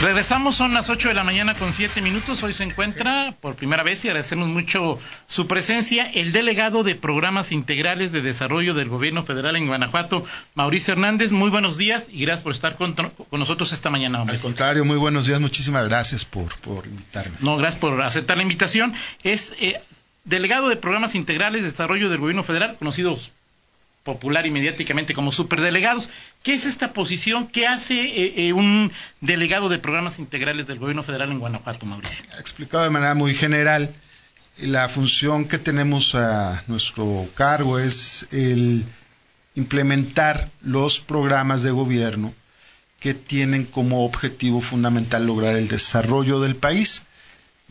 Regresamos, son las 8 de la mañana con 7 minutos. Hoy se encuentra por primera vez y agradecemos mucho su presencia el delegado de programas integrales de desarrollo del gobierno federal en Guanajuato, Mauricio Hernández. Muy buenos días y gracias por estar con, nosotros esta mañana. Hombre. Al contrario, muy buenos días. Muchísimas gracias por, por invitarme. No, gracias por aceptar la invitación. Es eh, delegado de programas integrales de desarrollo del gobierno federal, conocidos popular y mediáticamente como superdelegados. ¿Qué es esta posición? ¿Qué hace eh, eh, un delegado de programas integrales del gobierno federal en Guanajuato, Mauricio? Explicado de manera muy general, la función que tenemos a nuestro cargo es el implementar los programas de gobierno que tienen como objetivo fundamental lograr el desarrollo del país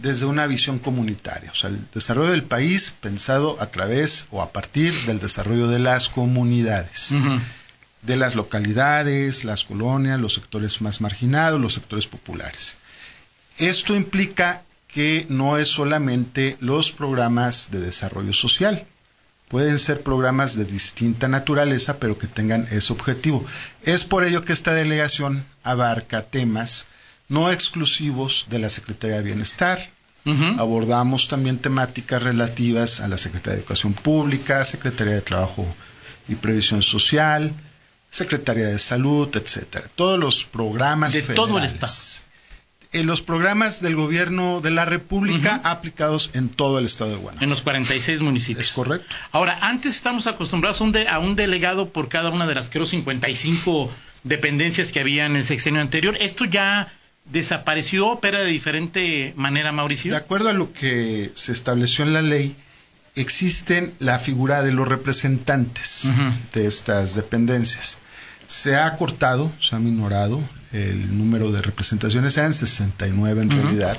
desde una visión comunitaria, o sea, el desarrollo del país pensado a través o a partir del desarrollo de las comunidades, de las localidades, las colonias, los sectores más marginados, los sectores populares. Esto implica que no es solamente los programas de desarrollo social, pueden ser programas de distinta naturaleza, pero que tengan ese objetivo. Es por ello que esta delegación abarca temas no exclusivos de la Secretaría de Bienestar. Abordamos también temáticas relativas a la Secretaría de Educación Pública, Secretaría de Trabajo y Previsión Social, Secretaría de Salud, etcétera. Todos los programas de todo el Estado. En los programas del gobierno de la República aplicados en todo el estado de Guanajuato. En los 46 municipios. Es correcto. Ahora, antes estamos acostumbrados a un, a un delegado por cada una de las, creo, 55 dependencias que había en el sexenio anterior. Esto ya desapareció, opera de diferente manera, Mauricio? De acuerdo a lo que se estableció en la ley, existen la figura de los representantes de estas dependencias. Se ha cortado, se ha minorado el número de representaciones, eran 69 en realidad.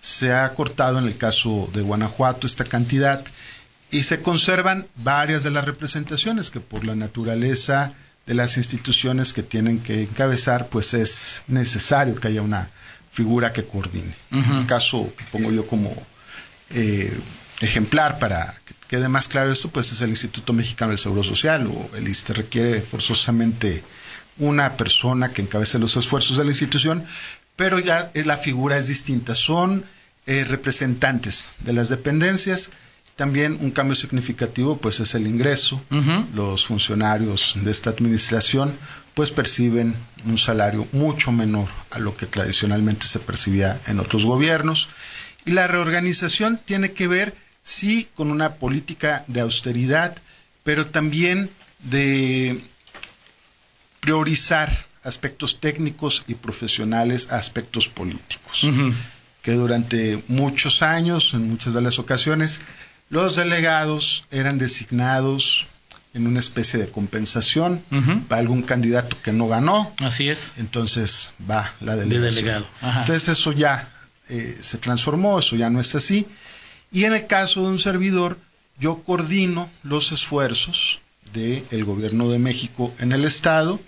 Se ha cortado en el caso de Guanajuato esta cantidad y se conservan varias de las representaciones que por la naturaleza de las instituciones que tienen que encabezar, pues es necesario que haya una figura que coordine. En el caso que pongo yo como eh, ejemplar para que quede más claro esto, pues es el Instituto Mexicano del Seguro Social o el ISTE requiere forzosamente una persona que encabece los esfuerzos de la institución, pero ya la figura es distinta. Son eh, representantes de las dependencias también un cambio significativo pues es el ingreso. Los funcionarios de esta administración pues perciben un salario mucho menor a lo que tradicionalmente se percibía en otros gobiernos. Y la reorganización tiene que ver sí con una política de austeridad, pero también de priorizar aspectos técnicos y profesionales a aspectos políticos, que durante muchos años, en muchas de las ocasiones, los delegados eran designados en una especie de compensación para algún candidato que no ganó. Así es. Entonces va la delegación. De delegado. Entonces eso ya eh, se transformó, eso ya no es así. Y en el caso de un servidor, yo coordino los esfuerzos del gobierno de México en el Estado,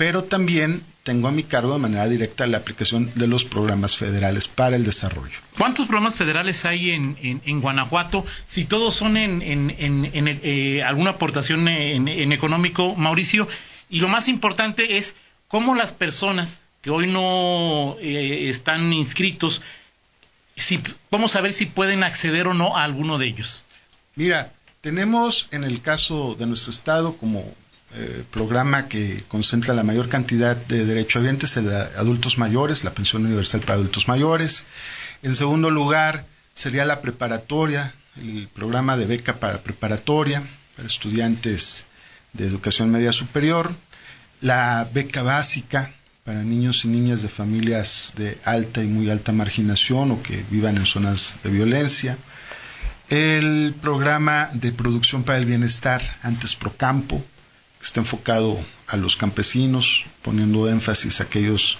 pero también tengo a mi cargo de manera directa la aplicación de los programas federales para el desarrollo. ¿Cuántos programas federales hay en, Guanajuato? Si todos son en, eh, alguna aportación en, económico, Mauricio. Y lo más importante es cómo las personas que hoy no eh, están inscritos, si, vamos a ver si pueden acceder o no a alguno de ellos. Mira, tenemos en el caso de nuestro estado como eh, programa que concentra la mayor cantidad de derechohabientes, el de adultos mayores, la pensión universal para adultos mayores. En segundo lugar, sería la preparatoria, el programa de beca para preparatoria, para estudiantes de educación media superior, la beca básica para niños y niñas de familias de alta y muy alta marginación o que vivan en zonas de violencia, el programa de producción para el bienestar antes Procampo, está enfocado a los campesinos, poniendo énfasis a aquellos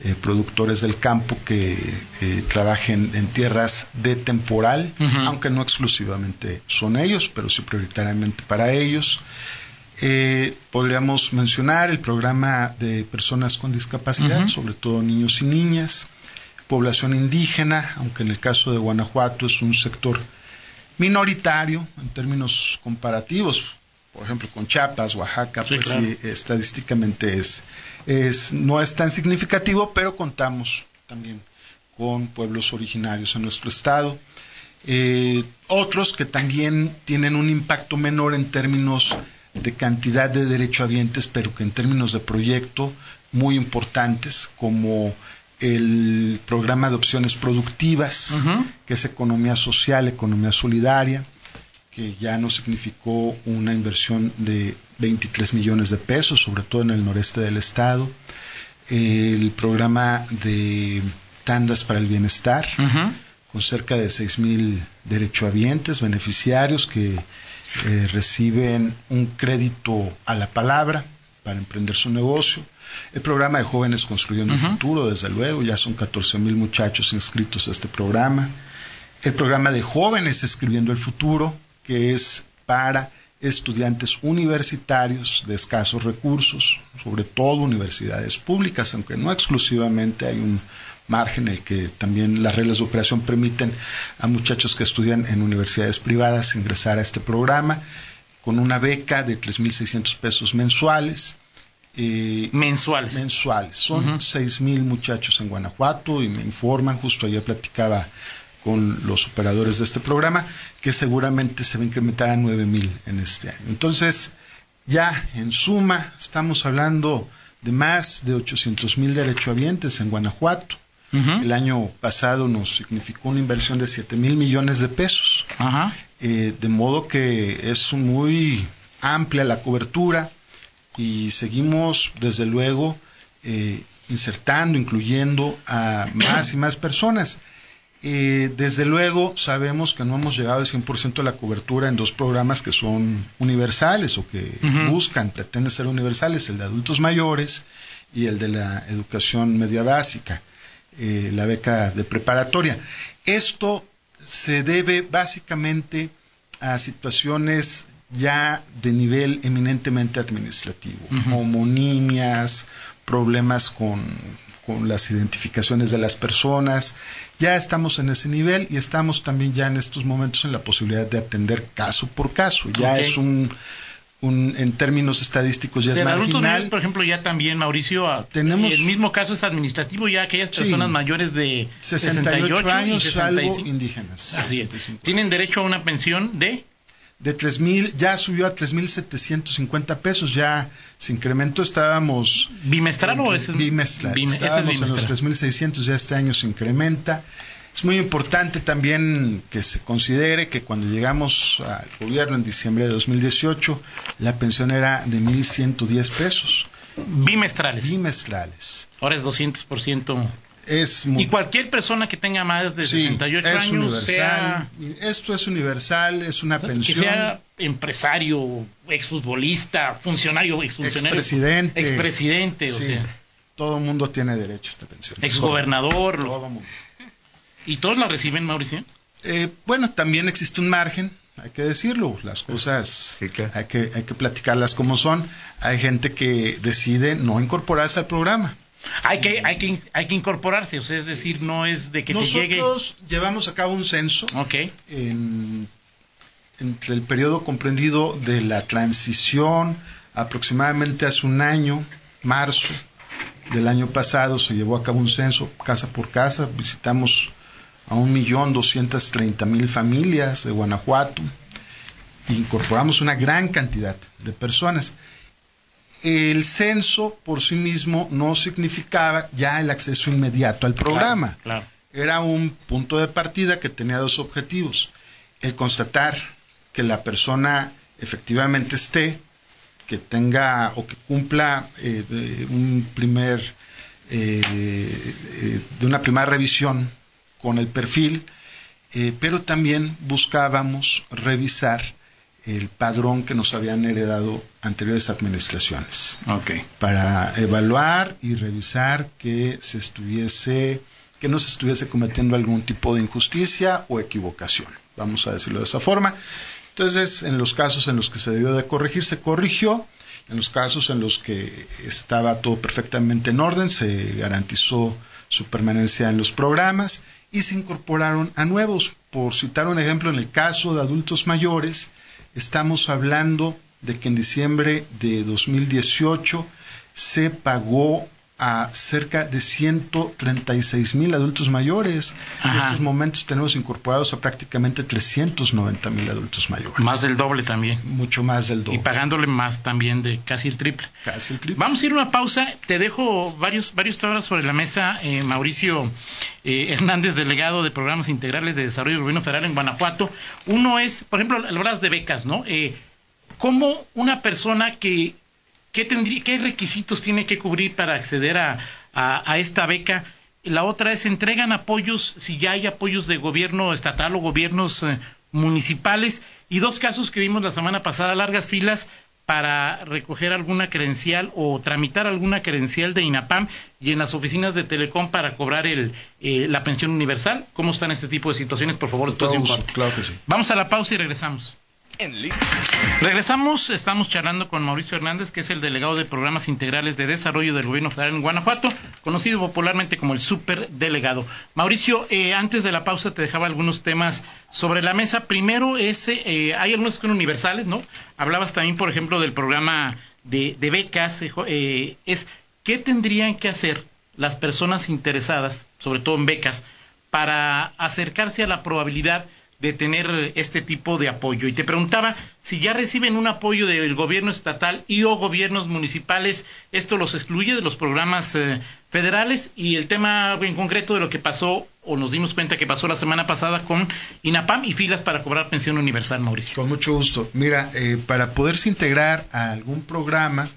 eh, productores del campo que eh, trabajen en tierras de temporal, aunque no exclusivamente son ellos, pero sí prioritariamente para ellos. Eh, podríamos mencionar el programa de personas con discapacidad, sobre todo niños y niñas, población indígena, aunque en el caso de Guanajuato es un sector minoritario en términos comparativos. Por ejemplo, con Chiapas, Oaxaca, pues sí, estadísticamente es, es, no es tan significativo, pero contamos también con pueblos originarios en nuestro estado. Eh, otros que también tienen un impacto menor en términos de cantidad de derechohabientes, pero que en términos de proyecto muy importantes, como el programa de opciones productivas, que es economía social, economía solidaria, que ya nos significó una inversión de 23 millones de pesos, sobre todo en el noreste del estado. El programa de tandas para el bienestar, con cerca de 6 mil derechohabientes, beneficiarios que eh, reciben un crédito a la palabra para emprender su negocio. El programa de jóvenes construyendo el futuro, desde luego, ya son 14 mil muchachos inscritos a este programa. El programa de jóvenes escribiendo el futuro, que es para estudiantes universitarios de escasos recursos, sobre todo universidades públicas, aunque no exclusivamente hay un margen en el que también las reglas de operación permiten a muchachos que estudian en universidades privadas ingresar a este programa con una beca de 3.600 pesos mensuales. Eh, mensuales. Mensuales. Son seis mil muchachos en Guanajuato y me informan, justo ayer platicaba con los operadores de este programa, que seguramente se va a incrementar a nueve mil en este año. Entonces, ya en suma, estamos hablando de más de 800 mil derechohabientes en Guanajuato. El año pasado nos significó una inversión de 7 mil millones de pesos. Eh, de modo que es muy amplia la cobertura y seguimos, desde luego, eh, insertando, incluyendo a más y más personas. Eh, desde luego, sabemos que no hemos llegado al 100% de la cobertura en dos programas que son universales o que buscan, pretenden ser universales, el de adultos mayores y el de la educación media básica. Eh, la beca de preparatoria. Esto se debe básicamente a situaciones ya de nivel eminentemente administrativo, homonimias, problemas con, con, las identificaciones de las personas. Ya estamos en ese nivel y estamos también ya en estos momentos en la posibilidad de atender caso por caso. Ya es un en términos estadísticos ya es marginal. por ejemplo, ya también, Mauricio, tenemos el mismo caso es administrativo, ya aquellas personas mayores de 68, años, y salvo indígenas. Tienen derecho a una pensión de de 3000 ya subió a 3750 pesos, ya se incrementó, estábamos bimestral o es bimestral, estábamos en los 3600, ya este año se incrementa. Es muy importante también que se considere que cuando llegamos al gobierno en diciembre de 2018, la pensión era de 1.110 pesos. Bimestrales. Bimestrales. Ahora es 200%. Es Y cualquier persona que tenga más de 68 años, sea... Esto es universal, es una pensión. Que sea empresario, exfutbolista, funcionario, exfuncionario. Expresidente. Expresidente, o sea. Todo el mundo tiene derecho a esta pensión. Exgobernador. Todo mundo. ¿Y todos la reciben, Mauricio? Eh, bueno, también existe un margen, hay que decirlo, las cosas hay, que, hay que platicarlas como son. Hay gente que decide no incorporarse al programa. Hay que, hay que, hay que incorporarse, o sea, es decir, no es de que te llegue... Nosotros llevamos a cabo un censo entre el periodo comprendido de la transición, aproximadamente hace un año, marzo del año pasado, se llevó a cabo un censo casa por casa, visitamos a un millón doscientas treinta mil familias de Guanajuato. Incorporamos una gran cantidad de personas. El censo por sí mismo no significaba ya el acceso inmediato al programa. Era un punto de partida que tenía dos objetivos. El constatar que la persona efectivamente esté, que tenga o que cumpla eh, un primer, eh, eh, de una primera revisión con el perfil, pero también buscábamos revisar el padrón que nos habían heredado anteriores administraciones. Para evaluar y revisar que se estuviese, que no se estuviese cometiendo algún tipo de injusticia o equivocación. Vamos a decirlo de esa forma. Entonces, en los casos en los que se debió de corregir, se corrigió. En los casos en los que estaba todo perfectamente en orden, se garantizó su permanencia en los programas y se incorporaron a nuevos. Por citar un ejemplo, en el caso de adultos mayores, estamos hablando de que en diciembre de 2018 se pagó a cerca de 136 mil adultos mayores. En estos momentos tenemos incorporados a prácticamente 390 mil adultos mayores. Más del doble también. Mucho más del doble. Y pagándole más también de casi el triple. Casi el triple. Vamos a ir a una pausa. Te dejo varios, varios temas sobre la mesa. Eh, Mauricio eh, Hernández, delegado de Programas Integrales de Desarrollo del Gobierno Federal en Guanajuato. Uno es, por ejemplo, hablas de becas, ¿no? Eh, ¿Cómo una persona que ¿Qué, tendría, ¿Qué requisitos tiene que cubrir para acceder a, esta beca? La otra es, ¿entregan apoyos si ya hay apoyos de gobierno estatal o gobiernos eh, municipales? Y dos casos que vimos la semana pasada, largas filas para recoger alguna credencial o tramitar alguna credencial de INAPAM y en las oficinas de Telecom para cobrar el, eh, la pensión universal. ¿Cómo están este tipo de situaciones? Por favor, todos Claro que sí. Vamos a la pausa y regresamos. Regresamos, estamos charlando con Mauricio Hernández, que es el delegado de Programas Integrales de Desarrollo del Gobierno Federal en Guanajuato, conocido popularmente como el superdelegado. Mauricio, eh, antes de la pausa te dejaba algunos temas sobre la mesa. Primero, ese, eh, hay algunos que son universales, ¿no? Hablabas también, por ejemplo, del programa de, becas. Eh, es, ¿qué tendrían que hacer las personas interesadas, sobre todo en becas, para acercarse a la probabilidad de tener este tipo de apoyo. Y te preguntaba si ya reciben un apoyo del gobierno estatal y o gobiernos municipales, esto los excluye de los programas eh, federales y el tema en concreto de lo que pasó o nos dimos cuenta que pasó la semana pasada con INAPAM y filas para cobrar pensión universal, Mauricio. Con mucho gusto. Mira, eh, para poderse integrar a algún programa,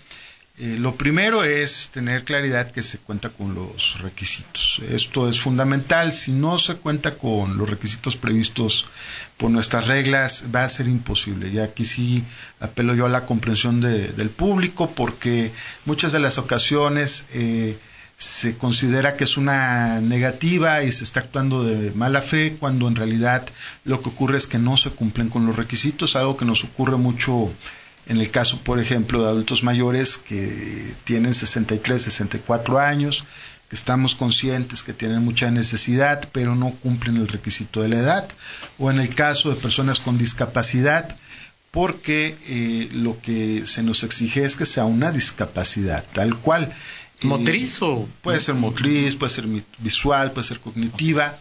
eh, lo primero es tener claridad que se cuenta con los requisitos. Esto es fundamental. Si no se cuenta con los requisitos previstos por nuestras reglas, va a ser imposible. Y aquí sí apelo yo a la comprensión del público porque muchas de las ocasiones eh, se considera que es una negativa y se está actuando de mala fe cuando en realidad lo que ocurre es que no se cumplen con los requisitos, algo que nos ocurre mucho en el caso, por ejemplo, de adultos mayores que tienen 63, 64 años, que estamos conscientes que tienen mucha necesidad, pero no cumplen el requisito de la edad, o en el caso de personas con discapacidad, porque eh, lo que se nos exige es que sea una discapacidad tal cual. ¿Motriz o...? Puede ser motriz, puede ser visual, puede ser cognitiva,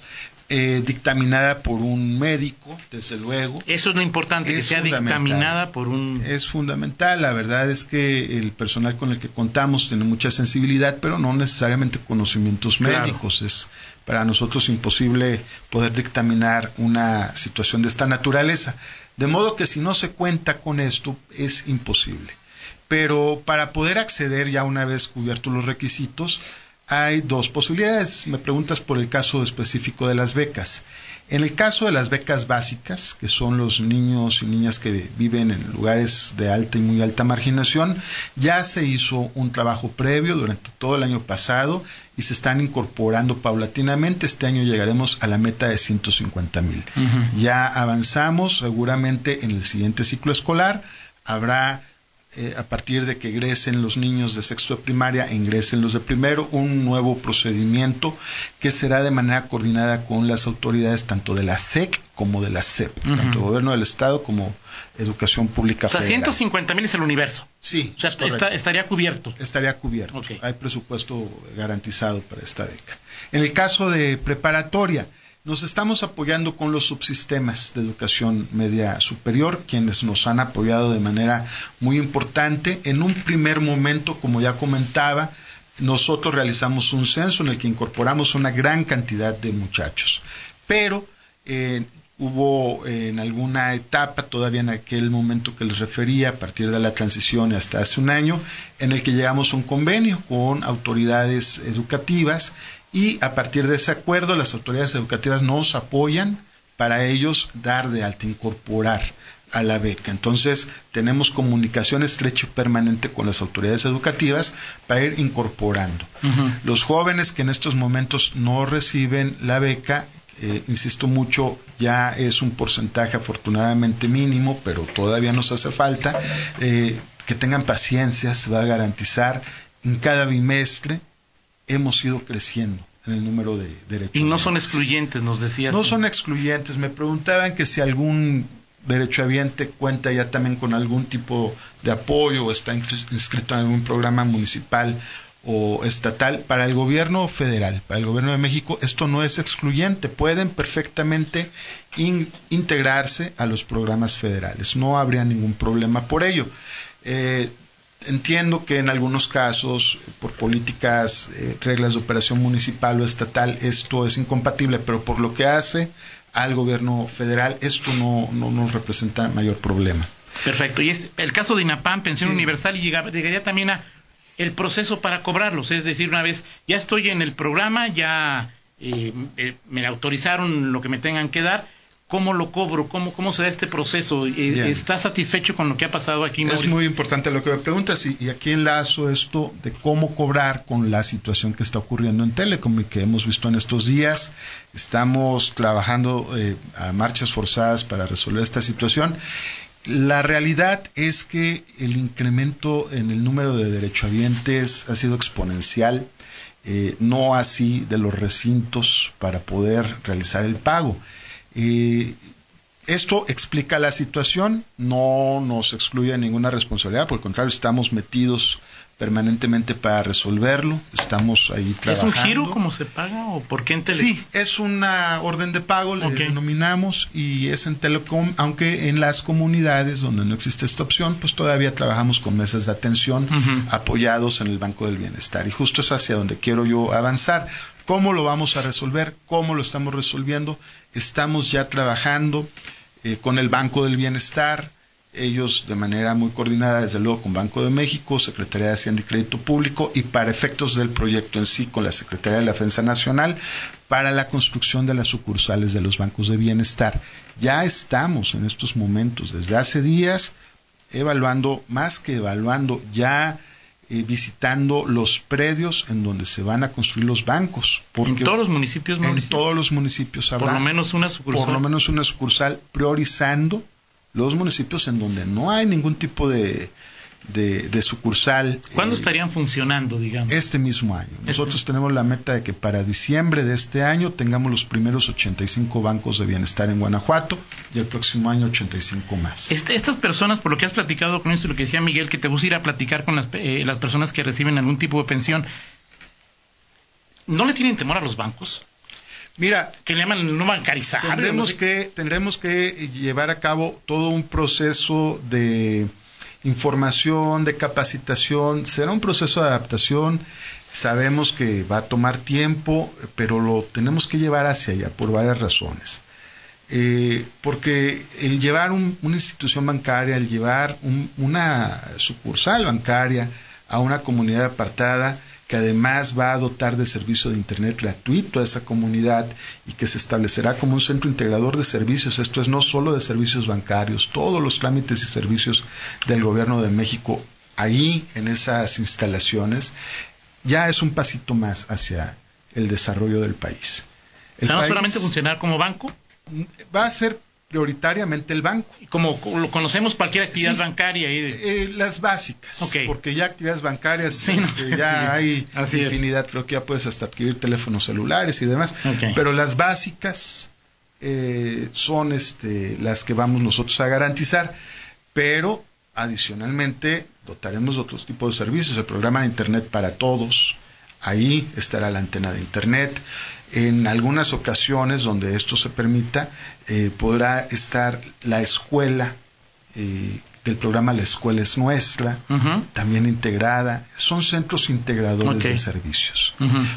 eh, dictaminada por un médico, desde luego. Eso es lo importante, que sea dictaminada por un... Es fundamental, la verdad es que el personal con el que contamos tiene mucha sensibilidad, pero no necesariamente conocimientos médicos. Es para nosotros imposible poder dictaminar una situación de esta naturaleza. De modo que si no se cuenta con esto, es imposible. Pero para poder acceder ya una vez cubiertos los requisitos, hay dos posibilidades. Me preguntas por el caso específico de las becas. En el caso de las becas básicas, que son los niños y niñas que viven en lugares de alta y muy alta marginación, ya se hizo un trabajo previo durante todo el año pasado y se están incorporando paulatinamente. Este año llegaremos a la meta de 150 mil. Ya avanzamos, seguramente en el siguiente ciclo escolar habrá eh, a partir de que egresen los niños de sexto de primaria, ingresen los de primero, un nuevo procedimiento que será de manera coordinada con las autoridades tanto de la SEC como de la SEP, tanto el gobierno del Estado como Educación Pública o sea, 150 mil es el universo. Sí. O sea, estaría cubierto. Estaría cubierto. Hay presupuesto garantizado para esta beca. En el caso de preparatoria, nos estamos apoyando con los subsistemas de educación media superior, quienes nos han apoyado de manera muy importante. En un primer momento, como ya comentaba, nosotros realizamos un censo en el que incorporamos una gran cantidad de muchachos, pero eh, hubo en alguna etapa, todavía en aquel momento que les refería, a partir de la transición hasta hace un año, en el que llegamos a un convenio con autoridades educativas y a partir de ese acuerdo las autoridades educativas nos apoyan para ellos dar de alta, incorporar a la beca. Entonces, tenemos comunicación estrecha y permanente con las autoridades educativas para ir incorporando. Los jóvenes que en estos momentos no reciben la beca, eh, insisto mucho, ya es un porcentaje afortunadamente mínimo, pero todavía nos hace falta, eh, que tengan paciencia, se va a garantizar en cada bimestre hemos ido creciendo en el número de derechos. Y no son excluyentes, nos decías. No son excluyentes. Me preguntaban que si algún derechohabiente cuenta ya también con algún tipo de apoyo o está inscrito en algún programa municipal o estatal. Para el gobierno federal, para el gobierno de México, esto no es excluyente. Pueden perfectamente integrarse a los programas federales. No habría ningún problema por ello. Eh, entiendo que en algunos casos, por políticas, eh, reglas de operación municipal o estatal, esto es incompatible, pero por lo que hace al gobierno federal, esto no, no nos representa mayor problema. Perfecto. Y es el caso de INAPAM, Pensión Universal, y llegaría también a el proceso para cobrarlos. Es decir, una vez ya estoy en el programa, ya eh, eh, me autorizaron lo que me tengan que dar, ¿cómo lo cobro? ¿Cómo, cómo se da este proceso? Eh, ¿Está satisfecho con lo que ha pasado aquí? Es muy importante lo que me preguntas y, y, aquí enlazo esto de cómo cobrar con la situación que está ocurriendo en Telecom y que hemos visto en estos días. Estamos trabajando a marchas forzadas para resolver esta situación la realidad es que el incremento en el número de derechohabientes ha sido exponencial, eh, no así de los recintos para poder realizar el pago. Eh, esto explica la situación, no nos excluye ninguna responsabilidad, por el contrario, estamos metidos permanentemente para resolverlo. Estamos ahí trabajando. ¿Es un giro como se paga o por qué en Telecom? Sí, es una orden de pago, le denominamos, y es en Telecom, aunque en las comunidades donde no existe esta opción, pues todavía trabajamos con mesas de atención apoyados en el Banco del Bienestar. Y justo es hacia donde quiero yo avanzar. ¿Cómo lo vamos a resolver? ¿Cómo lo estamos resolviendo? Estamos ya trabajando eh, con el Banco del Bienestar, ellos de manera muy coordinada, desde luego con Banco de México, Secretaría de Hacienda y Crédito Público y para efectos del proyecto en sí con la Secretaría de la Defensa Nacional para la construcción de las sucursales de los bancos de bienestar. Ya estamos en estos momentos, desde hace días, evaluando, más que evaluando, ya eh, visitando los predios en donde se van a construir los bancos. ¿En todos los municipios? En todos los municipios habrá. Por lo menos una sucursal. Por lo menos una sucursal priorizando los municipios en donde no hay ningún tipo de, de, sucursal. ¿Cuándo eh, estarían funcionando, digamos? Este mismo año. Este Nosotros tenemos la meta de que para diciembre de este año tengamos los primeros 85 bancos de bienestar en Guanajuato y el próximo año 85 más. Este, estas personas, por lo que has platicado con esto, lo que decía Miguel, que te vas a ir a platicar con las, eh, las personas que reciben algún tipo de pensión, ¿no le tienen temor a los bancos? Mira, que le llaman no bancarizar. Tendremos, que, tendremos que llevar a cabo todo un proceso de información, de capacitación. Será un proceso de adaptación. Sabemos que va a tomar tiempo, pero lo tenemos que llevar hacia allá por varias razones. Eh, porque el llevar una institución bancaria, el llevar una sucursal bancaria a una comunidad apartada, que además va a dotar de servicio de Internet gratuito a esa comunidad y que se establecerá como un centro integrador de servicios. Esto es no solo de servicios bancarios, todos los trámites y servicios del Gobierno de México ahí en esas instalaciones, ya es un pasito más hacia el desarrollo del país. ¿No solamente funcionar como banco? Va a ser prioritariamente el banco. Como lo conocemos cualquier actividad bancaria. Eh, las básicas, porque ya actividades bancarias este, ya hay infinidad, creo que ya puedes hasta adquirir teléfonos celulares y demás, pero las básicas eh, son este, las que vamos nosotros a garantizar, pero adicionalmente dotaremos de otros tipos de servicios, el programa de Internet para todos, ahí estará la antena de Internet, en algunas ocasiones donde esto se permita, eh, podrá estar la escuela eh, del programa La Escuela es Nuestra, también integrada. Son centros integradores de servicios.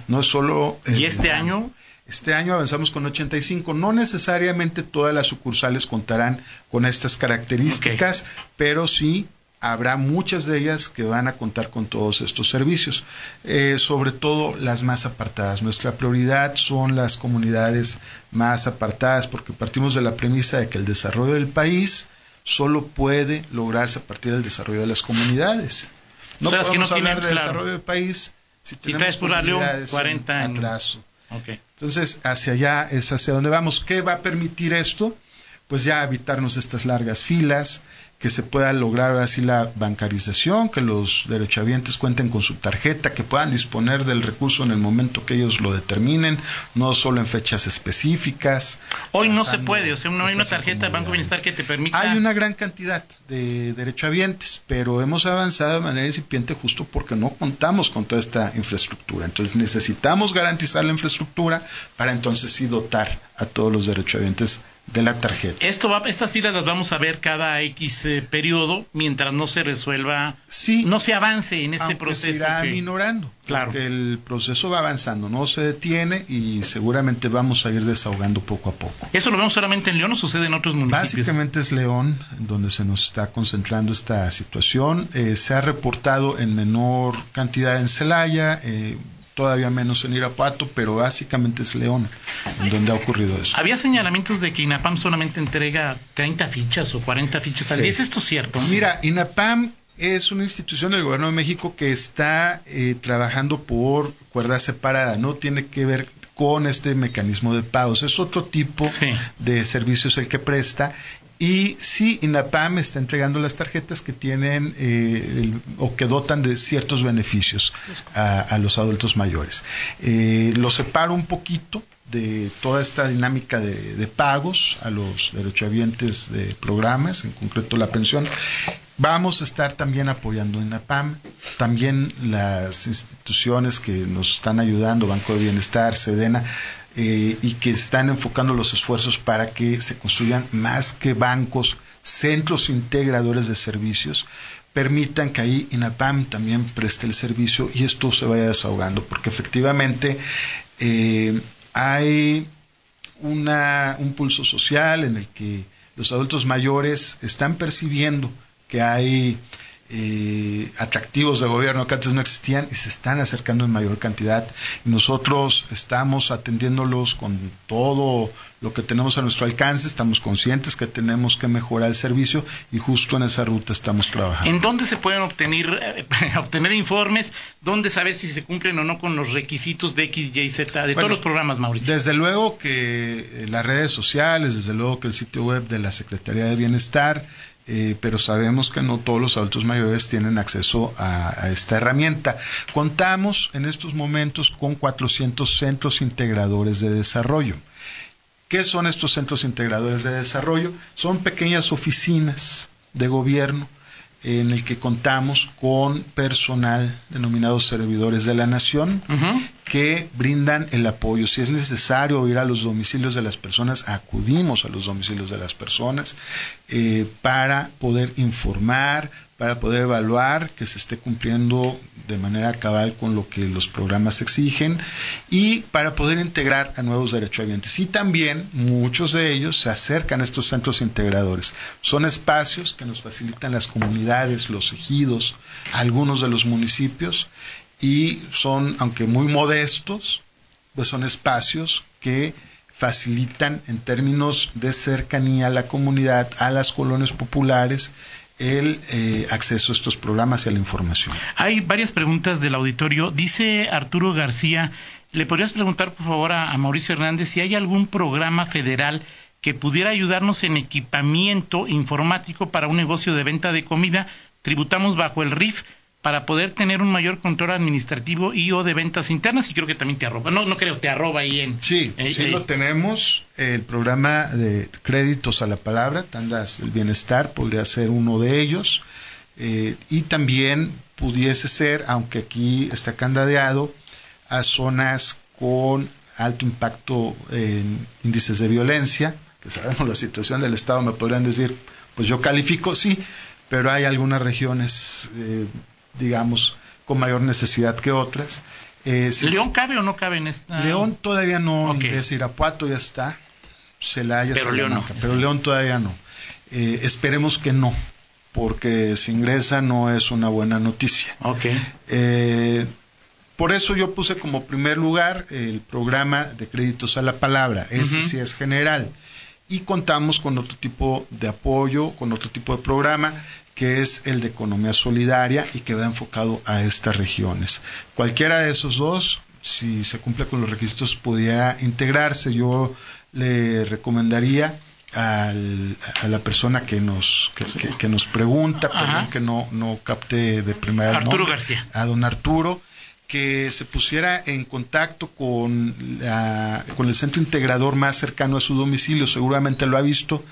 No es solo... ¿Y este año? Este año avanzamos con 85. No necesariamente todas las sucursales contarán con estas características, pero sí habrá muchas de ellas que van a contar con todos estos servicios, eh, sobre todo las más apartadas. Nuestra prioridad son las comunidades más apartadas porque partimos de la premisa de que el desarrollo del país solo puede lograrse a partir del desarrollo de las comunidades. No podemos hablar del desarrollo del país si tenemos comunidades 40 atraso. Entonces, hacia allá es hacia donde vamos. ¿Qué va a permitir esto? pues ya evitarnos estas largas filas, que se pueda lograr así la bancarización, que los derechohabientes cuenten con su tarjeta, que puedan disponer del recurso en el momento que ellos lo determinen, no solo en fechas específicas. Hoy no se puede, o sea, no hay una tarjeta de Banco Bienestar que te permita. Hay una gran cantidad de derechohabientes, pero hemos avanzado de manera incipiente justo porque no contamos con toda esta infraestructura. Entonces necesitamos garantizar la infraestructura para entonces sí dotar a todos los derechohabientes de la tarjeta. Esto va, estas filas las vamos a ver cada X eh, periodo mientras no se resuelva, sí, no se avance en este proceso. Se irá minorando, claro. porque el proceso va avanzando, no se detiene y seguramente vamos a ir desahogando poco a poco. ¿Eso lo vemos solamente en León o sucede en otros municipios? Básicamente es León donde se nos está concentrando esta situación. Eh, se ha reportado en menor cantidad en Celaya. Eh, todavía menos en Irapuato, pero básicamente es León en donde ha ocurrido eso. Había señalamientos de que INAPAM solamente entrega 30 fichas o 40 fichas al día. ¿Es esto cierto? Mira, INAPAM es una institución del Gobierno de México que está eh, trabajando por cuerda separada, no tiene que ver con este mecanismo de pagos. Es otro tipo de servicios el que presta y sí, INAPAM está entregando las tarjetas que tienen eh, o que dotan de ciertos beneficios a, los adultos mayores. Eh, lo separo un poquito de toda esta dinámica de, pagos a los derechohabientes de programas, en concreto la pensión. Vamos a estar también apoyando INAPAM, también las instituciones que nos están ayudando, Banco de Bienestar, Sedena, eh, y que están enfocando los esfuerzos para que se construyan más que bancos, centros integradores de servicios, permitan que ahí INAPAM también preste el servicio y esto se vaya desahogando, porque efectivamente eh, hay una, un pulso social en el que los adultos mayores están percibiendo que hay eh, atractivos de gobierno que antes no existían y se están acercando en mayor cantidad. nosotros estamos atendiéndolos con todo lo que tenemos a nuestro alcance, estamos conscientes que tenemos que mejorar el servicio y justo en esa ruta estamos trabajando. ¿En dónde se pueden obtener, eh, obtener informes? ¿Dónde saber si se cumplen o no con los requisitos de X, Y, Z, de todos los programas, Mauricio? Desde luego que eh, las redes sociales, desde luego que el sitio web de la Secretaría de Bienestar, eh, pero sabemos que no todos los adultos mayores tienen acceso a, esta herramienta. Contamos en estos momentos con 400 centros integradores de desarrollo. ¿Qué son estos centros integradores de desarrollo? Son pequeñas oficinas de gobierno en el que contamos con personal denominados servidores de la nación que brindan el apoyo. Si es necesario ir a los domicilios de las personas, acudimos a los domicilios de las personas eh, para poder informar, para poder evaluar que se esté cumpliendo de manera cabal con lo que los programas exigen y para poder integrar a nuevos derechohabientes. Y también muchos de ellos se acercan a estos centros integradores. Son espacios que nos facilitan las comunidades, los ejidos, algunos de los municipios y son, aunque muy modestos, pues son espacios que facilitan en términos de cercanía a la comunidad, a las colonias populares el eh, acceso a estos programas y a la información. Hay varias preguntas del auditorio. Dice Arturo García, ¿le podrías preguntar por favor a, Mauricio Hernández si hay algún programa federal que pudiera ayudarnos en equipamiento informático para un negocio de venta de comida? Tributamos bajo el RIF para poder tener un mayor control administrativo y o de ventas internas y creo que también te arroba. No, no creo, te arroba ahí en... Sí, eh, sí lo eh, tenemos. El programa de créditos a la palabra, Tandas el Bienestar, podría ser uno de ellos. Eh, y también pudiese ser, aunque aquí está candadeado, a zonas con alto impacto en índices de violencia, que sabemos la situación del Estado, me podrían decir, pues yo califico, sí, pero hay algunas regiones digamos, con mayor necesidad que otras. Eh, ¿León cabe o no cabe en esta? León todavía no ingresa, Irapuato ya está, Celaya, pero León no. pero León todavía no. Eh, esperemos que no, porque si ingresa no es una buena noticia. Eh, por eso yo puse como primer lugar el programa de créditos a la palabra, ese sí es general. Y contamos con otro tipo de apoyo, con otro tipo de programa que es el de economía solidaria y que va enfocado a estas regiones. Cualquiera de esos dos, si se cumple con los requisitos, pudiera integrarse. Yo le recomendaría al, a la persona que nos que, que- que nos pregunta, perdón que no no capté de primera Arturo nombre, García. a don Arturo que se pusiera en contacto con la- con el centro integrador más cercano a su domicilio, seguramente lo ha visto.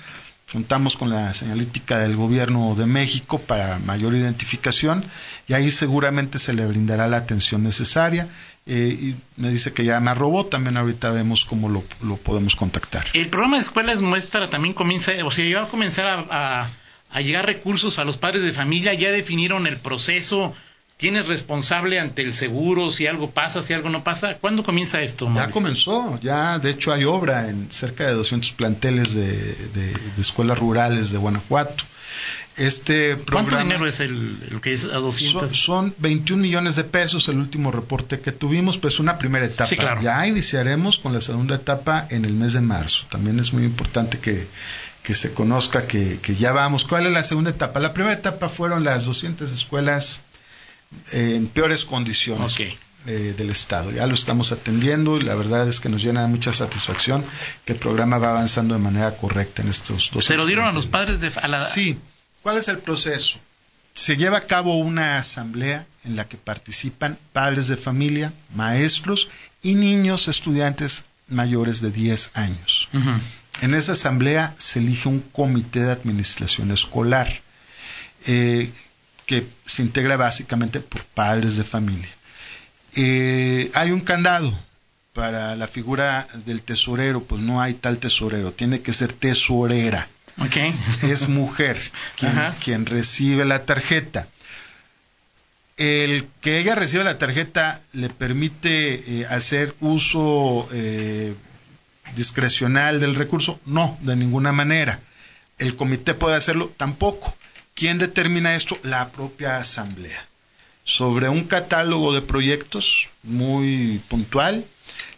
Juntamos con la señalítica del gobierno de México para mayor identificación y ahí seguramente se le brindará la atención necesaria. Eh, y me dice que llama robot, también ahorita vemos cómo lo, lo podemos contactar. El programa de escuelas muestra también comienza, o sea, ya va a comenzar a- a llegar recursos a los padres de familia, ya definieron el proceso, quién es responsable ante el seguro, si algo pasa, si algo no pasa. ¿Cuándo comienza esto? Ya Mauricio? comenzó, ya de hecho hay obra en cerca de 200 planteles de, de- de escuelas rurales de Guanajuato. Este ¿Cuánto programa dinero es el, el que es a 200? son, son 21 millones de pesos el último reporte que tuvimos, pues una primera etapa. Sí, claro. Ya iniciaremos con la segunda etapa en el mes de marzo. También es muy importante que, que se conozca que, que ya vamos. ¿Cuál es la segunda etapa? La primera etapa fueron las 200 escuelas eh, en peores condiciones eh, del Estado. Ya lo estamos atendiendo y la verdad es que nos llena de mucha satisfacción que el programa va avanzando de manera correcta en estos dos ¿Se lo dieron a los padres de a la, Sí. ¿Cuál es el proceso? Se lleva a cabo una asamblea en la que participan padres de familia, maestros y niños estudiantes mayores de 10 años. En esa asamblea se elige un comité de administración escolar eh, que se integra básicamente por padres de familia. Eh, hay un candado para la figura del tesorero, pues no hay tal tesorero, tiene que ser tesorera Ok. es mujer quien recibe la tarjeta. El que ella reciba la tarjeta le permite eh, hacer uso eh, discrecional del recurso? No, de ninguna manera. ¿El comité puede hacerlo? Tampoco. ¿Quién determina esto? La propia asamblea. Sobre un catálogo de proyectos muy puntual,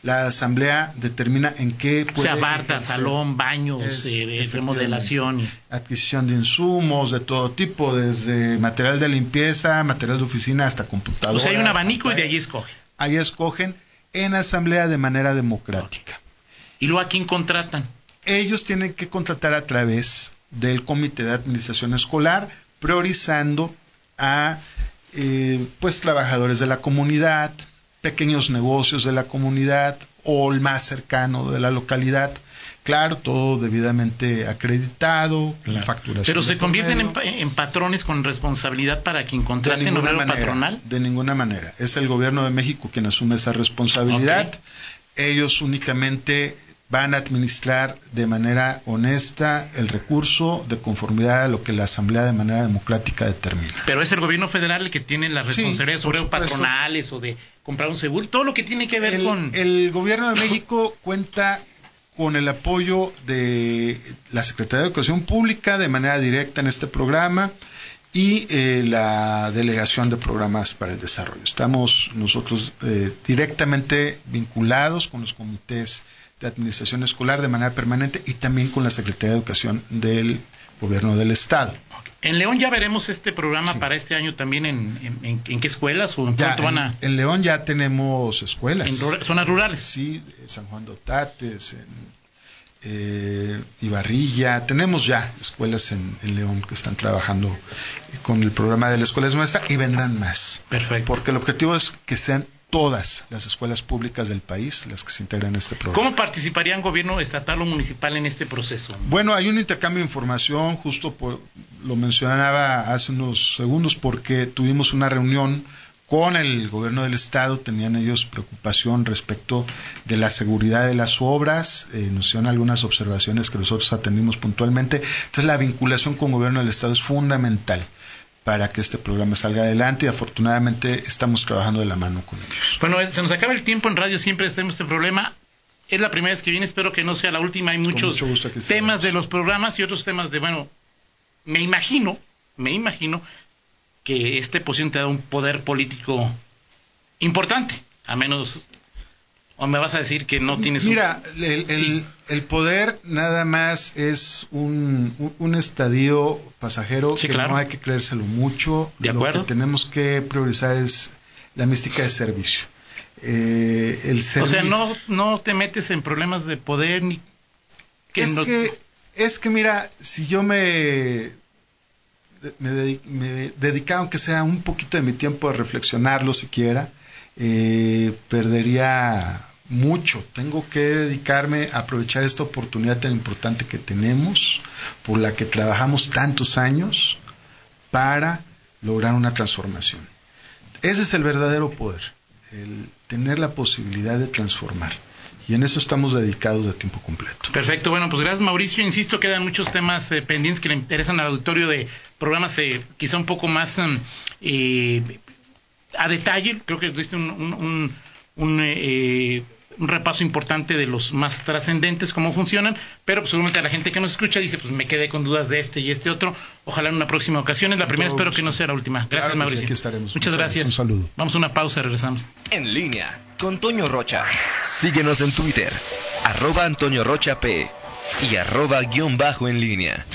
la asamblea determina en qué O puede sea, barda, salón, baños, Es, eh, efectivamente. remodelación. adquisición de insumos de todo tipo, desde material de limpieza, material de oficina hasta O computadoras. sea, hay un abanico y de pantallas. escoges. Ahí escogen en asamblea de manera democrática. Y luego a quién contratan. Ellos tienen que contratar a través del comité de administración escolar, priorizando a eh, pues trabajadores de la comunidad, pequeños negocios de la comunidad o el más cercano de la localidad. Claro, todo debidamente acreditado, facturación. Pero se convierten en, patrones con responsabilidad para quien contraten obrero manera, patronal. De ninguna manera. Es el gobierno de México quien asume esa responsabilidad. Ellos únicamente van a administrar de manera honesta el recurso de conformidad a lo que la Asamblea de manera democrática determina. Pero es el gobierno federal el que tiene las Sí, responsabilidades sobre patronales o de comprar un seguro, todo lo que tiene que ver El, con... el gobierno de México cuenta con el apoyo de la Secretaría de Educación Pública de manera directa en este programa y eh, la Delegación de Programas para el Desarrollo. Estamos nosotros eh, directamente vinculados con los comités de administración escolar de manera permanente y también con la Secretaría de Educación del Gobierno del Estado. En León ya veremos este programa Sí. para este año también en, en, en- en qué escuelas o en Ya, cuánto van a... en León ya tenemos escuelas. En rura- zonas rurales. Sí, San Juan de Otates, en eh, Ibarrilla. Tenemos ya escuelas en, en León que están trabajando con el programa de la escuela es nuestra y vendrán más. Perfecto. Porque el objetivo es que sean todas las escuelas públicas del país las que se integran en este programa. ¿Cómo participarían gobierno estatal o municipal en este proceso? Bueno, hay un intercambio de información, justo por, lo mencionaba hace unos segundos, porque tuvimos una reunión con el gobierno del estado, tenían ellos preocupación respecto de la seguridad de las obras, eh, nos hicieron algunas observaciones que nosotros atendimos puntualmente, entonces la vinculación con el gobierno del estado es fundamental para que este programa salga adelante y afortunadamente estamos trabajando de la mano con ellos. Bueno, eh, se nos acaba el tiempo en radio, siempre tenemos este problema. Es la primera vez que viene, espero que no sea la última. Hay muchos temas de los programas y otros temas de, bueno, me imagino, me imagino que este posición te da un poder político importante, a menos, o me vas a decir que no tienes un- Mira, el, el- el poder nada más es un, un- un estadio pasajero Sí, que claro. no hay que creérselo mucho. De Lo acuerdo. que tenemos que priorizar es la mística de servicio. Eh, el O sea, no, no te metes en problemas de poder ni que es no- que Es que mira, si yo me, me, me dedicaba, aunque sea un poquito de mi tiempo a reflexionarlo siquiera, eh, perdería mucho. Tengo que dedicarme a aprovechar esta oportunidad tan importante que tenemos, por la que trabajamos tantos años, para lograr una transformación. Ese es el verdadero poder, el tener la posibilidad de transformar. Y en eso estamos dedicados de tiempo completo. Perfecto, bueno, pues gracias Mauricio. Insisto, quedan muchos temas eh, pendientes que le interesan al auditorio de programas eh, quizá un poco más mm, eh, a detalle. Creo que tuviste un, repaso importante de los más trascendentes, cómo funcionan, pero pues, seguramente la gente que nos escucha dice, pues me quedé con dudas de este y este otro. Ojalá en una próxima ocasión. Es la primera, espero que no sea la última. Gracias, Mauricio. aquí estaremos. Muchas, gracias. Un saludo. Vamos a una pausa, regresamos. En línea con Toño Rocha. Síguenos en Twitter, arroba Antonio Rocha P y arroba guion bajo en línea.